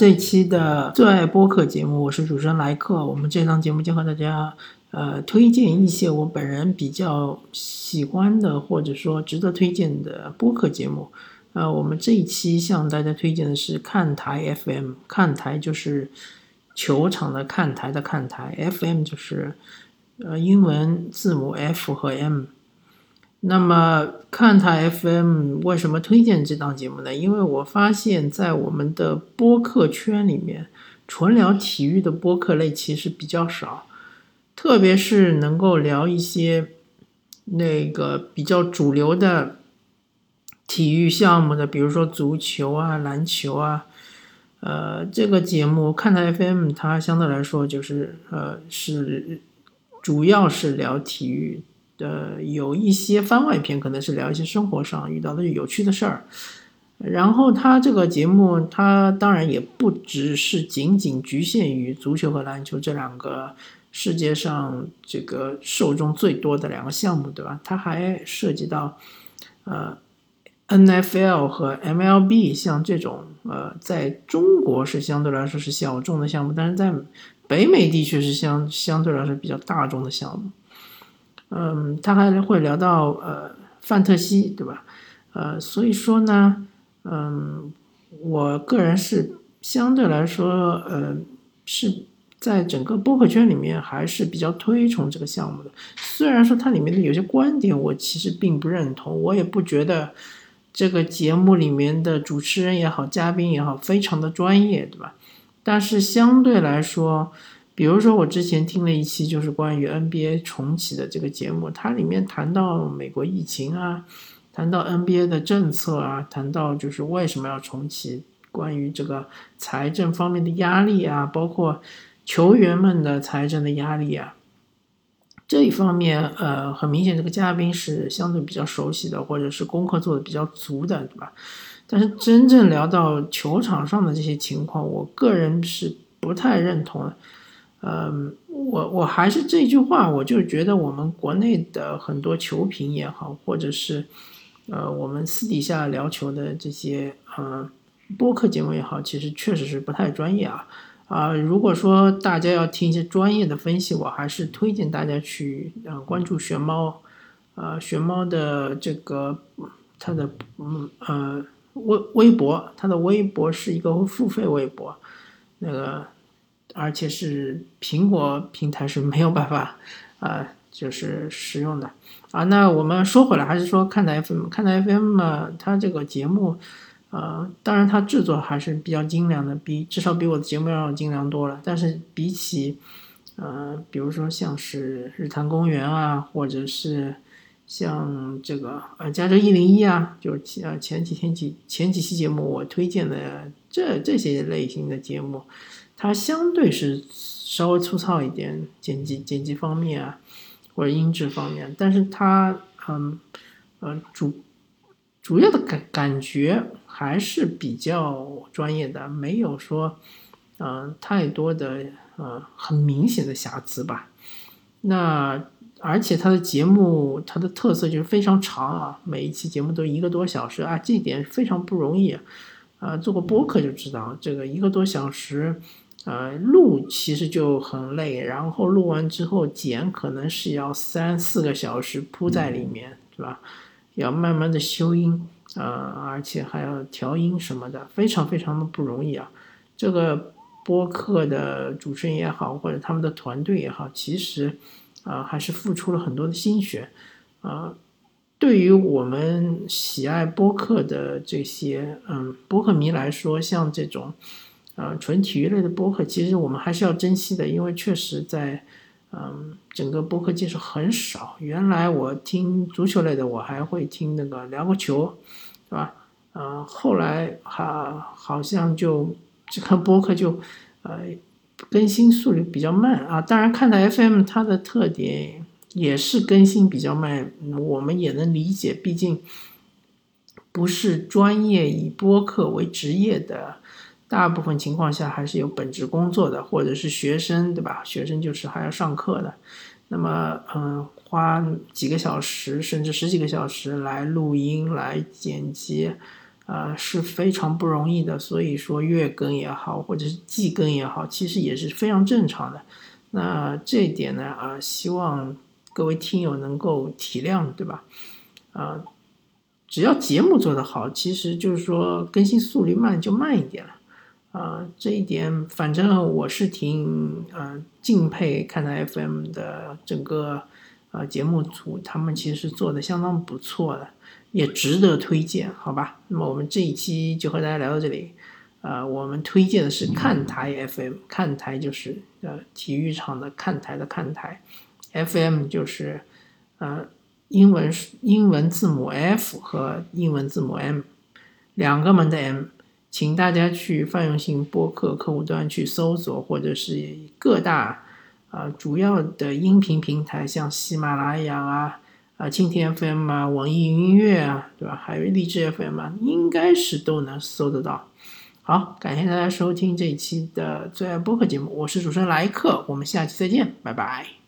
这期的最爱播客节目，我是主持人莱克。我们这档节目将和大家呃推荐一些我本人比较喜欢的，或者说值得推荐的播客节目。呃，我们这一期向大家推荐的是看台 FM，看台就是球场的看台的看台，FM 就是呃英文字母 F 和 M。那么看台 FM 为什么推荐这档节目呢？因为我发现，在我们的播客圈里面，纯聊体育的播客类其实比较少，特别是能够聊一些那个比较主流的体育项目的，比如说足球啊、篮球啊，呃，这个节目看台 FM 它相对来说就是呃是主要是聊体育。呃，有一些番外篇，可能是聊一些生活上遇到的有趣的事儿。然后他这个节目，他当然也不只是仅仅局限于足球和篮球这两个世界上这个受众最多的两个项目，对吧？他还涉及到呃 NFL 和 MLB，像这种呃，在中国是相对来说是小众的项目，但是在北美地区是相相对来说比较大众的项目。嗯，他还会聊到呃范特西，对吧？呃，所以说呢，嗯，我个人是相对来说，呃，是在整个播客圈里面还是比较推崇这个项目的。虽然说它里面的有些观点我其实并不认同，我也不觉得这个节目里面的主持人也好，嘉宾也好，非常的专业，对吧？但是相对来说。比如说，我之前听了一期就是关于 NBA 重启的这个节目，它里面谈到美国疫情啊，谈到 NBA 的政策啊，谈到就是为什么要重启，关于这个财政方面的压力啊，包括球员们的财政的压力啊，这一方面，呃，很明显这个嘉宾是相对比较熟悉的，或者是功课做的比较足的，对吧？但是真正聊到球场上的这些情况，我个人是不太认同的。嗯，我我还是这句话，我就觉得我们国内的很多球评也好，或者是呃我们私底下聊球的这些呃播客节目也好，其实确实是不太专业啊啊！如果说大家要听一些专业的分析，我还是推荐大家去呃关注玄猫，呃玄猫的这个他的嗯呃微微博，他的微博是一个付费微博，那个。而且是苹果平台是没有办法，啊，就是使用的啊。那我们说回来，还是说看台 FM，看台 FM 嘛，它这个节目，呃，当然它制作还是比较精良的，比至少比我的节目要精良多了。但是比起，呃，比如说像是日坛公园啊，或者是像这个呃加州一零一啊，就是前前几天几前几期节目我推荐的这这些类型的节目。它相对是稍微粗糙一点，剪辑剪辑方面啊，或者音质方面，但是它嗯呃主主要的感感觉还是比较专业的，没有说嗯太多的呃很明显的瑕疵吧。那而且它的节目它的特色就是非常长啊，每一期节目都一个多小时啊，这一点非常不容易啊。做过播客就知道，这个一个多小时。呃，录其实就很累，然后录完之后剪，可能是要三四个小时铺在里面，对吧？要慢慢的修音，呃，而且还要调音什么的，非常非常的不容易啊。这个播客的主持人也好，或者他们的团队也好，其实啊，还是付出了很多的心血。啊，对于我们喜爱播客的这些嗯播客迷来说，像这种。呃，纯体育类的播客，其实我们还是要珍惜的，因为确实在，嗯，整个播客界是很少。原来我听足球类的，我还会听那个聊个球，是吧？呃，后来哈好像就这个播客就呃更新速率比较慢啊。当然，看到 FM 它的特点也是更新比较慢，我们也能理解，毕竟不是专业以播客为职业的。大部分情况下还是有本职工作的，或者是学生，对吧？学生就是还要上课的，那么，嗯，花几个小时甚至十几个小时来录音、来剪辑，呃是非常不容易的。所以说月更也好，或者是季更也好，其实也是非常正常的。那这一点呢，啊，希望各位听友能够体谅，对吧？啊，只要节目做得好，其实就是说更新速率慢就慢一点了。啊，这一点反正我是挺呃敬佩看台 FM 的整个呃节目组，他们其实做的相当不错的，也值得推荐，好吧？那么我们这一期就和大家聊到这里，呃，我们推荐的是看台 FM，看台就是呃体育场的看台的看台，FM 就是呃英文英文字母 F 和英文字母 M 两个门的 M。请大家去泛用性播客客户端去搜索，或者是各大啊主要的音频平台，像喜马拉雅啊、啊蜻蜓 FM 啊、网易云音乐啊，对吧？还有荔枝 FM 啊，应该是都能搜得到。好，感谢大家收听这一期的最爱播客节目，我是主持人莱克，我们下期再见，拜拜。